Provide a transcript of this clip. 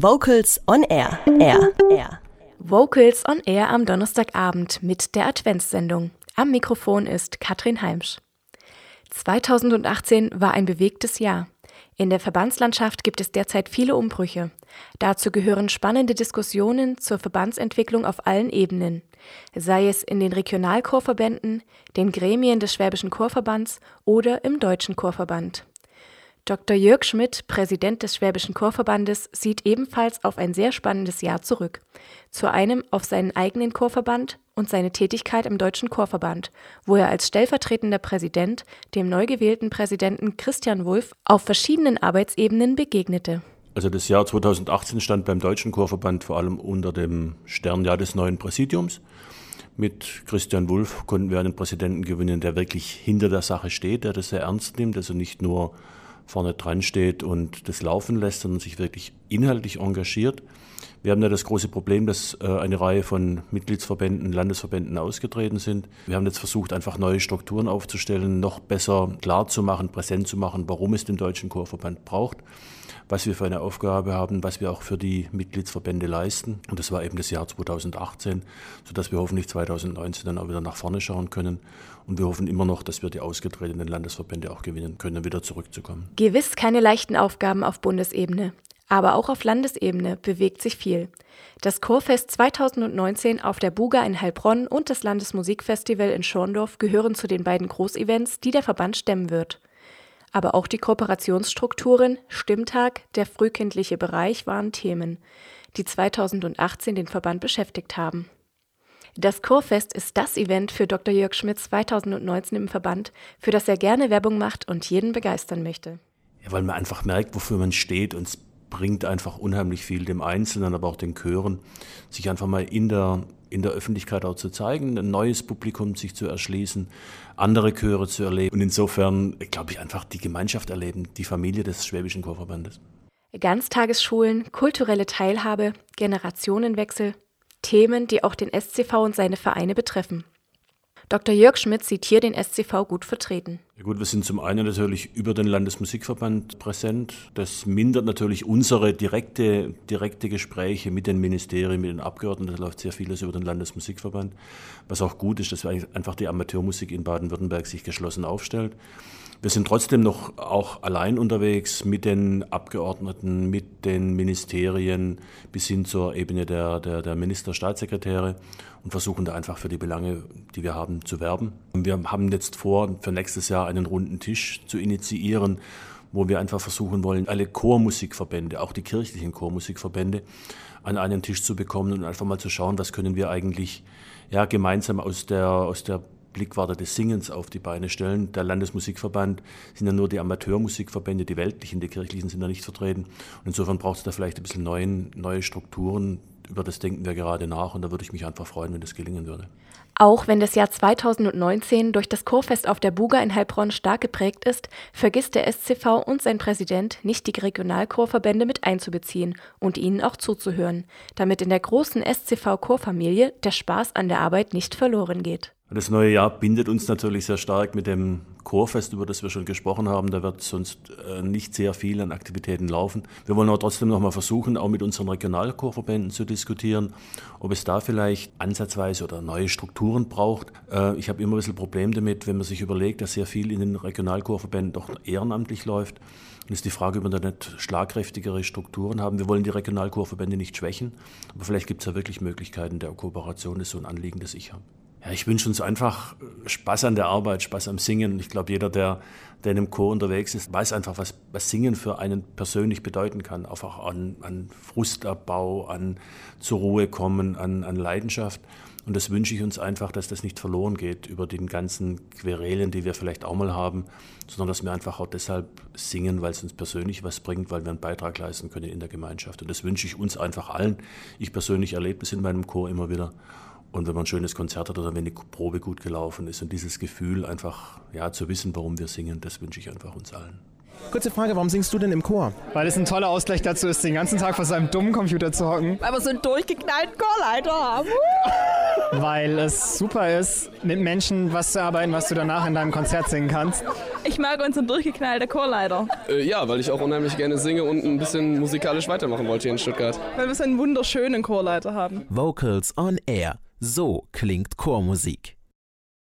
Vocals on Air. Air. Air. Vocals on Air am Donnerstagabend mit der Adventssendung. Am Mikrofon ist Katrin Heimsch. 2018 war ein bewegtes Jahr. In der Verbandslandschaft gibt es derzeit viele Umbrüche. Dazu gehören spannende Diskussionen zur Verbandsentwicklung auf allen Ebenen, sei es in den Regionalchorverbänden, den Gremien des Schwäbischen Chorverbands oder im Deutschen Chorverband. Dr. Jörg Schmidt, Präsident des Schwäbischen Chorverbandes, sieht ebenfalls auf ein sehr spannendes Jahr zurück. Zu einem auf seinen eigenen Chorverband und seine Tätigkeit im Deutschen Chorverband, wo er als stellvertretender Präsident dem neu gewählten Präsidenten Christian Wulff auf verschiedenen Arbeitsebenen begegnete. Also das Jahr 2018 stand beim Deutschen Chorverband vor allem unter dem Sternjahr des neuen Präsidiums. Mit Christian Wulff konnten wir einen Präsidenten gewinnen, der wirklich hinter der Sache steht, der das sehr ernst nimmt, also nicht nur vorne dran steht und das laufen lässt, sondern sich wirklich inhaltlich engagiert. Wir haben ja das große Problem, dass äh, eine Reihe von Mitgliedsverbänden, Landesverbänden ausgetreten sind. Wir haben jetzt versucht, einfach neue Strukturen aufzustellen, noch besser klar zu machen, präsent zu machen, warum es den Deutschen Chorverband braucht, was wir für eine Aufgabe haben, was wir auch für die Mitgliedsverbände leisten. Und das war eben das Jahr 2018, sodass wir hoffentlich 2019 dann auch wieder nach vorne schauen können. Und wir hoffen immer noch, dass wir die ausgetretenen Landesverbände auch gewinnen können, wieder zurückzukommen. Gewiss keine leichten Aufgaben auf Bundesebene. Aber auch auf Landesebene bewegt sich viel. Das Chorfest 2019 auf der Buga in Heilbronn und das Landesmusikfestival in Schorndorf gehören zu den beiden Großevents, die der Verband stemmen wird. Aber auch die Kooperationsstrukturen, Stimmtag, der frühkindliche Bereich waren Themen, die 2018 den Verband beschäftigt haben. Das Chorfest ist das Event für Dr. Jörg Schmidt 2019 im Verband, für das er gerne Werbung macht und jeden begeistern möchte. Ja, weil man einfach merkt, wofür man steht und bringt einfach unheimlich viel dem Einzelnen, aber auch den Chören, sich einfach mal in der, in der Öffentlichkeit auch zu zeigen, ein neues Publikum sich zu erschließen, andere Chöre zu erleben und insofern, glaube ich, einfach die Gemeinschaft erleben, die Familie des Schwäbischen Chorverbandes. Ganztagesschulen, kulturelle Teilhabe, Generationenwechsel, Themen, die auch den SCV und seine Vereine betreffen. Dr. Jörg Schmidt sieht hier den SCV gut vertreten. Ja gut, wir sind zum einen natürlich über den Landesmusikverband präsent. Das mindert natürlich unsere direkte, direkte Gespräche mit den Ministerien, mit den Abgeordneten. Da läuft sehr vieles über den Landesmusikverband. Was auch gut ist, dass einfach die Amateurmusik in Baden-Württemberg sich geschlossen aufstellt. Wir sind trotzdem noch auch allein unterwegs mit den Abgeordneten, mit den Ministerien bis hin zur Ebene der, der, der Ministerstaatssekretäre und versuchen da einfach für die Belange, die wir haben, zu werben. Wir haben jetzt vor, für nächstes Jahr einen runden Tisch zu initiieren, wo wir einfach versuchen wollen, alle Chormusikverbände, auch die kirchlichen Chormusikverbände, an einen Tisch zu bekommen und einfach mal zu schauen, was können wir eigentlich ja, gemeinsam aus der, aus der Blickwarte des Singens auf die Beine stellen. Der Landesmusikverband sind ja nur die Amateurmusikverbände, die weltlichen, die kirchlichen sind da nicht vertreten. Und insofern braucht es da vielleicht ein bisschen neuen, neue Strukturen. Über das denken wir gerade nach und da würde ich mich einfach freuen, wenn das gelingen würde. Auch wenn das Jahr 2019 durch das Chorfest auf der Buga in Heilbronn stark geprägt ist, vergisst der SCV und sein Präsident nicht, die Regionalchorverbände mit einzubeziehen und ihnen auch zuzuhören, damit in der großen SCV-Chorfamilie der Spaß an der Arbeit nicht verloren geht. Das neue Jahr bindet uns natürlich sehr stark mit dem Chorfest, über das wir schon gesprochen haben. Da wird sonst äh, nicht sehr viel an Aktivitäten laufen. Wir wollen aber trotzdem noch mal versuchen, auch mit unseren Regionalchorverbänden zu diskutieren, ob es da vielleicht ansatzweise oder neue Strukturen braucht. Äh, ich habe immer ein bisschen Problem damit, wenn man sich überlegt, dass sehr viel in den Regionalchorverbänden doch ehrenamtlich läuft. Und ist die Frage, ob wir da nicht schlagkräftigere Strukturen haben. Wir wollen die Regionalchorverbände nicht schwächen, aber vielleicht gibt es ja wirklich Möglichkeiten der Kooperation. Das ist so ein Anliegen, das ich habe. Ja, ich wünsche uns einfach Spaß an der Arbeit, Spaß am Singen. Ich glaube, jeder, der, der in einem Chor unterwegs ist, weiß einfach, was, was Singen für einen persönlich bedeuten kann. Einfach an, an Frustabbau, an zur Ruhe kommen, an, an Leidenschaft. Und das wünsche ich uns einfach, dass das nicht verloren geht über den ganzen Querelen, die wir vielleicht auch mal haben, sondern dass wir einfach auch deshalb singen, weil es uns persönlich was bringt, weil wir einen Beitrag leisten können in der Gemeinschaft. Und das wünsche ich uns einfach allen. Ich persönlich erlebe es in meinem Chor immer wieder. Und wenn man ein schönes Konzert hat oder wenn die Probe gut gelaufen ist und dieses Gefühl einfach ja zu wissen, warum wir singen, das wünsche ich einfach uns allen. Kurze Frage, warum singst du denn im Chor? Weil es ein toller Ausgleich dazu ist, den ganzen Tag vor seinem dummen Computer zu hocken. Weil wir so einen durchgeknallten Chorleiter haben. Weil es super ist, mit Menschen was zu arbeiten, was du danach in deinem Konzert singen kannst. Ich mag unseren durchgeknallten Chorleiter. Äh, ja, weil ich auch unheimlich gerne singe und ein bisschen musikalisch weitermachen wollte hier in Stuttgart. Weil wir so einen wunderschönen Chorleiter haben. Vocals on Air. So klingt Chormusik.